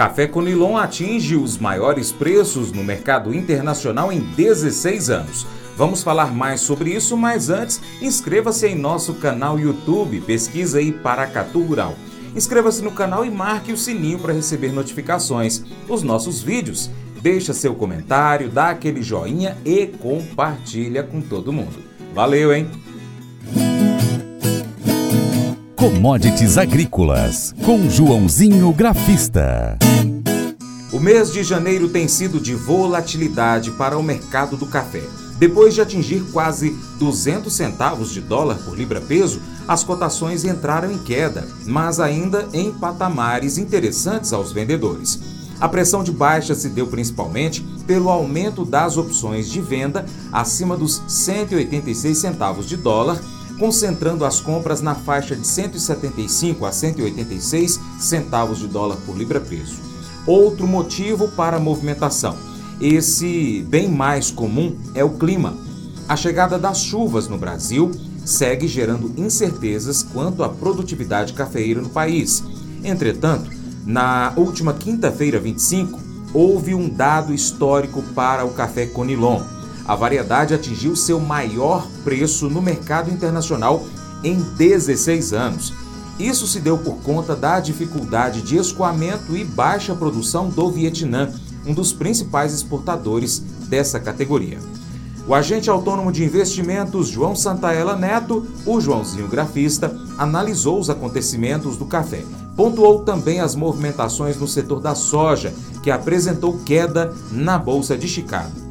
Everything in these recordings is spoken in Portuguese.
Café Conilon atinge os maiores preços no mercado internacional em 16 anos. Vamos falar mais sobre isso, mas antes, inscreva-se em nosso canal YouTube, pesquisa aí Paracatu Rural. Inscreva-se no canal e marque o sininho para receber notificações dos nossos vídeos. Deixa seu comentário, dá aquele joinha e compartilha com todo mundo. Valeu, hein? Commodities Agrícolas, com Joãozinho Grafista. O mês de janeiro tem sido de volatilidade para o mercado do café. Depois de atingir quase 200 centavos de dólar por libra-peso, as cotações entraram em queda, mas ainda em patamares interessantes aos vendedores. A pressão de baixa se deu principalmente pelo aumento das opções de venda acima dos 186 centavos de dólar concentrando as compras na faixa de 175 a 186 centavos de dólar por libra-peso. Outro motivo para a movimentação, esse bem mais comum, é o clima. A chegada das chuvas no Brasil segue gerando incertezas quanto à produtividade cafeeira no país. Entretanto, na última quinta-feira, 25, houve um dado histórico para o café Conilon a variedade atingiu seu maior preço no mercado internacional em 16 anos. Isso se deu por conta da dificuldade de escoamento e baixa produção do Vietnã, um dos principais exportadores dessa categoria. O agente autônomo de investimentos João Santaella Neto, o Joãozinho Grafista, analisou os acontecimentos do café. Pontuou também as movimentações no setor da soja, que apresentou queda na Bolsa de Chicago.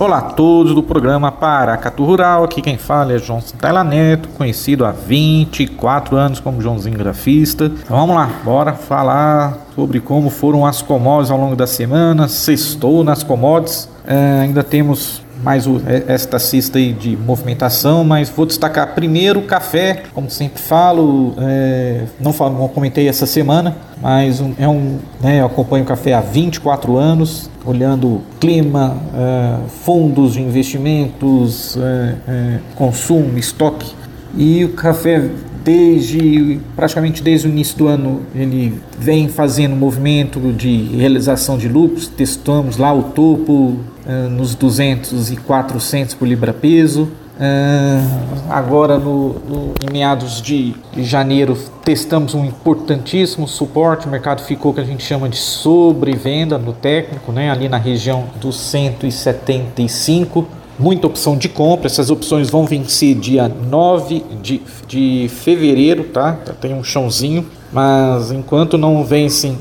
Olá a todos do programa Paracatu Rural, aqui quem fala é João Santella Neto, conhecido há 24 anos como Joãozinho Grafista. Então vamos lá, bora falar sobre como foram as commodities ao longo da semana, sextou nas commodities, é, ainda temos mais o, é, esta cesta aí de movimentação, mas vou destacar primeiro o café, como sempre falo, é, não, falo, não comentei essa semana, mas um, é um, né, eu acompanho o café há 24 anos, olhando clima, é, fundos de investimentos, é, é, consumo, estoque, e o café desde praticamente desde o início do ano ele vem fazendo movimento de realização de lucros, testamos lá o topo uh, nos 200 e 400 por libra peso. Uh, agora no, no, em meados de, janeiro testamos um importantíssimo suporte, o mercado ficou que a gente chama de sobrevenda no técnico, né, ali na região dos 175 muita opção de compra. Essas opções vão vencer dia 9 de, de fevereiro, tá? Tem um chãozinho, mas enquanto não vencem,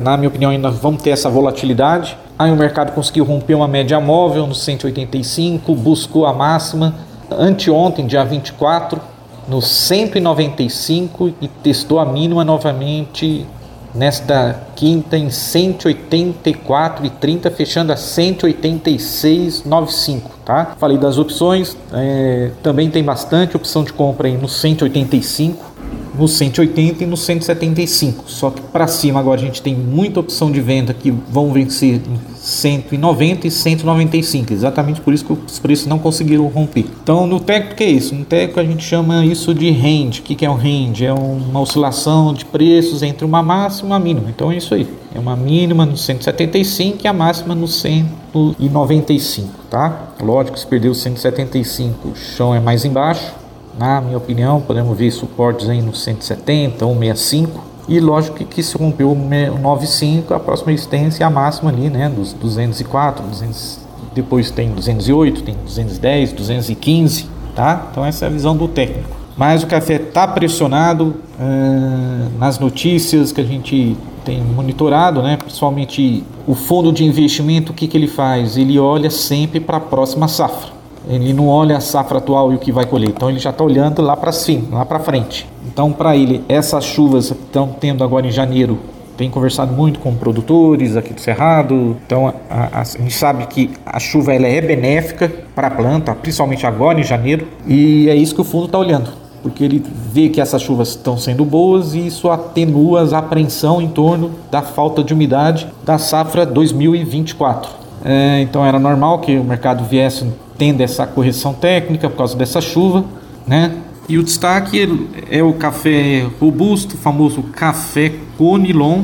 na minha opinião, ainda vamos ter essa volatilidade. Aí o mercado conseguiu romper uma média móvel no 185, buscou a máxima anteontem, dia 24, no 195 e testou a mínima novamente nesta quinta em 184,30, fechando a 186,95, tá? Falei das opções, é, também tem bastante opção de compra aí no 185, no 180 e no 175. Só que para cima agora a gente tem muita opção de venda que vão vencer em 190 e 195. Exatamente por isso que os preços não conseguiram romper. Então no técnico que é isso? No técnico a gente chama isso de range. O que é um range? É uma oscilação de preços entre uma máxima e uma mínima. Então é isso aí. É uma mínima no 175 e a máxima no 195, tá? Lógico, se perdeu 175, o chão é mais embaixo na minha opinião, podemos ver suportes aí no 170, 165. E lógico que, se rompeu o 95, a próxima resistência é a máxima ali, né? Dos 204, 200, depois tem 208, tem 210, 215, tá? Então essa é a visão do técnico. Mas o café está pressionado uh, nas notícias que a gente tem monitorado, né? Principalmente o fundo de investimento, o que, que ele faz? Ele olha sempre para a próxima safra. Ele não olha a safra atual e o que vai colher, então ele já está olhando lá para cima, lá para frente. Então, para ele, essas chuvas estão tendo agora em janeiro. Tem conversado muito com produtores aqui do Cerrado. Então, a, a, a gente sabe que a chuva ela é benéfica para a planta, principalmente agora em janeiro. E é isso que o fundo está olhando porque ele vê que essas chuvas estão sendo boas e isso atenua a apreensão em torno da falta de umidade da safra 2024. É, então era normal que o mercado viesse tendo essa correção técnica por causa dessa chuva, né? E o destaque é o café robusto, famoso café Conilon.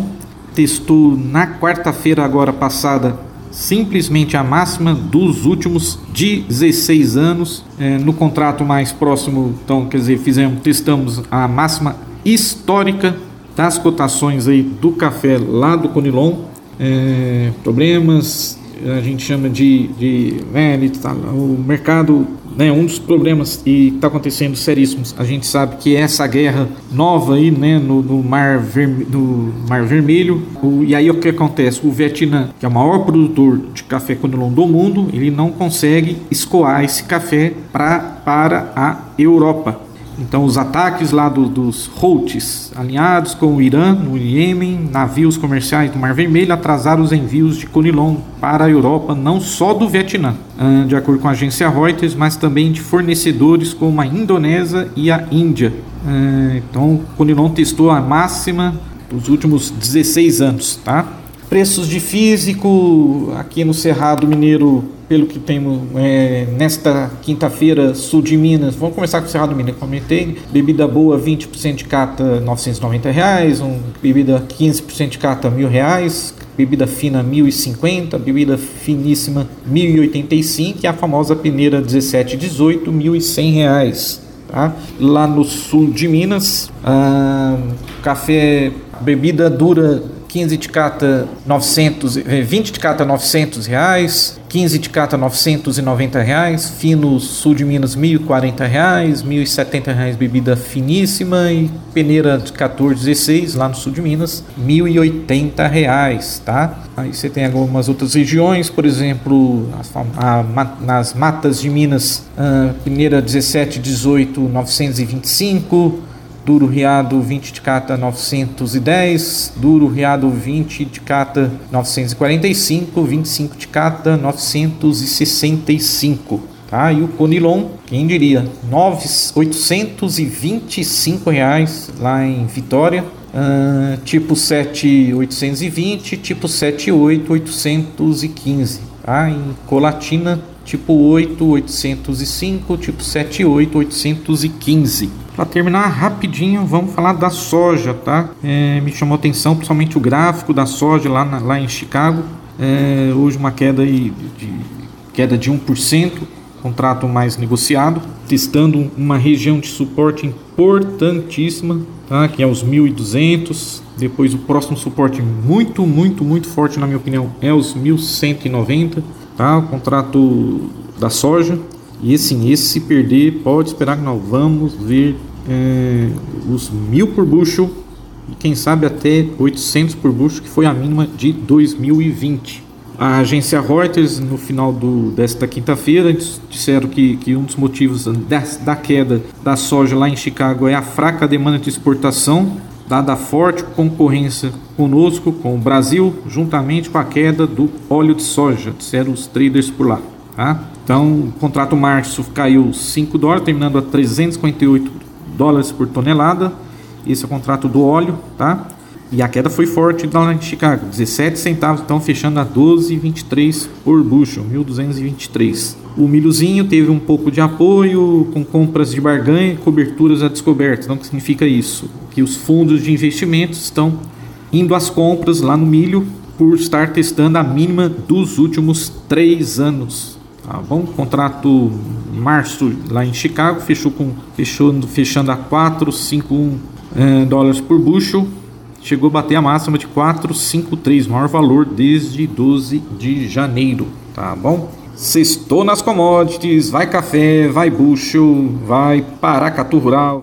testou na quarta-feira agora passada simplesmente a máxima dos últimos 16 anos. É, no contrato mais próximo, então, quer dizer, fizemos, testamos a máxima histórica das cotações aí do café lá do Conilon. É, problemas, a gente chama de, de né, tá, o mercado né, um dos problemas e está acontecendo seríssimos. A gente sabe que essa guerra nova aí, né, no, no mar, Verme, no mar Vermelho, o, e aí o que acontece? O Vietnã, que é o maior produtor de café conilon do mundo, ele não consegue escoar esse café pra, para a Europa. Então, os ataques lá do, dos Houthis, alinhados com o Irã, no Iêmen, navios comerciais do Mar Vermelho, atrasaram os envios de conilon para a Europa, não só do Vietnã, ah, de acordo com a agência Reuters, mas também de fornecedores como a Indonésia e a Índia. Ah, então, conilon testou a máxima dos últimos 16 anos, tá? Preços de físico aqui no Cerrado Mineiro, pelo que temos é, nesta quinta-feira, sul de Minas. Vamos começar com o Cerrado Mineiro, comentei. Bebida boa, 20% de cata, 990 reais. Um, bebida 15% de cata, mil reais. Bebida fina, 1.050. Bebida finíssima, 1.085. E a famosa peneira 1718, 1.100 reais. Tá? Lá no sul de Minas, ah, café, bebida dura 15 de cata 900, 20 de cata 900 reais, 15 de cata 990 reais, fino sul de Minas 1.040 reais, 1.070 reais bebida finíssima e peneira de 14, 16 lá no sul de Minas 1.080 reais, tá? Aí você tem algumas outras regiões, por exemplo, nas matas de Minas, a peneira 17, 18, 925 Duro Riado 20 de cata 910, Duro Riado 20 de cata 945, 25 de cata 965. Tá? E o Conilon, quem diria, 9, 825 reais lá em Vitória. Uh, tipo 7 820, tipo 7 8 815. Tá? Em Colatina, tipo 8 805, tipo 7 8 815. Para terminar rapidinho, vamos falar da soja, tá? É, me chamou atenção principalmente o gráfico da soja lá, na, lá em Chicago. É, hoje uma queda de, de queda de 1%, contrato mais negociado, testando uma região de suporte importantíssima, tá? Que é os 1.200. Depois o próximo suporte muito, muito, muito forte na minha opinião é os 1.190, tá? O contrato da soja e assim, esse se perder, pode esperar que nós vamos ver é, os mil por bushel e quem sabe até 800 por bushel, que foi a mínima de 2020. A agência Reuters, no final do, desta quinta-feira, disseram que, que um dos motivos da, da queda da soja lá em Chicago é a fraca demanda de exportação, dada a forte concorrência conosco, com o Brasil, juntamente com a queda do óleo de soja, disseram os traders por lá. Tá? Então, o contrato março caiu 5 dólares, terminando a 358 dólares por tonelada. Esse é o contrato do óleo, tá? E a queda foi forte lá em Chicago, 17 centavos, então fechando a 12,23 por bushel, 1.223. O milhozinho teve um pouco de apoio com compras de barganha e coberturas a descoberta. Então, o que significa isso? Que os fundos de investimentos estão indo às compras lá no milho por estar testando a mínima dos últimos três anos. Tá bom? Contrato março lá em Chicago fechou com fechou, fechando a 451 é, dólares por bushel. Chegou a bater a máxima de 453, maior valor desde 12 de janeiro, tá bom? Sextou nas commodities, vai café, vai bushel, vai paracatu rural.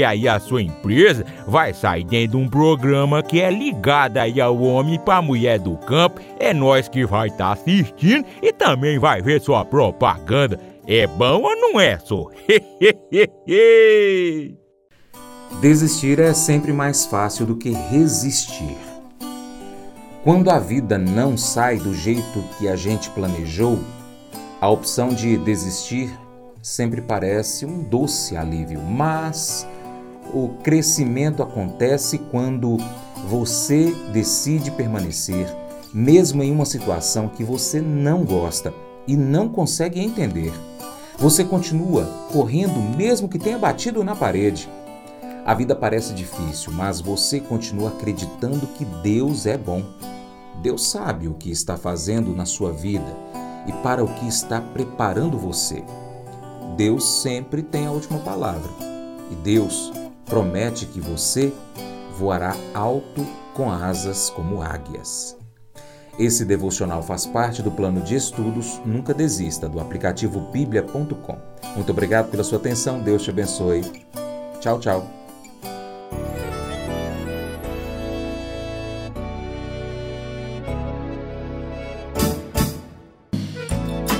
porque aí a sua empresa vai sair dentro de um programa que é ligado aí ao homem para mulher do campo. É nós que vai estar tá assistindo e também vai ver sua propaganda. É bom ou não é, só? Desistir é sempre mais fácil do que resistir. Quando a vida não sai do jeito que a gente planejou, a opção de desistir sempre parece um doce alívio, mas o crescimento acontece quando você decide permanecer, mesmo em uma situação que você não gosta e não consegue entender. Você continua correndo mesmo que tenha batido na parede. A vida parece difícil, mas você continua acreditando que Deus é bom. Deus sabe o que está fazendo na sua vida e para o que está preparando você. Deus sempre tem a última palavra e Deus promete que você voará alto com asas como águias. Esse devocional faz parte do plano de estudos Nunca Desista do aplicativo bíblia.com. Muito obrigado pela sua atenção, Deus te abençoe. Tchau, tchau.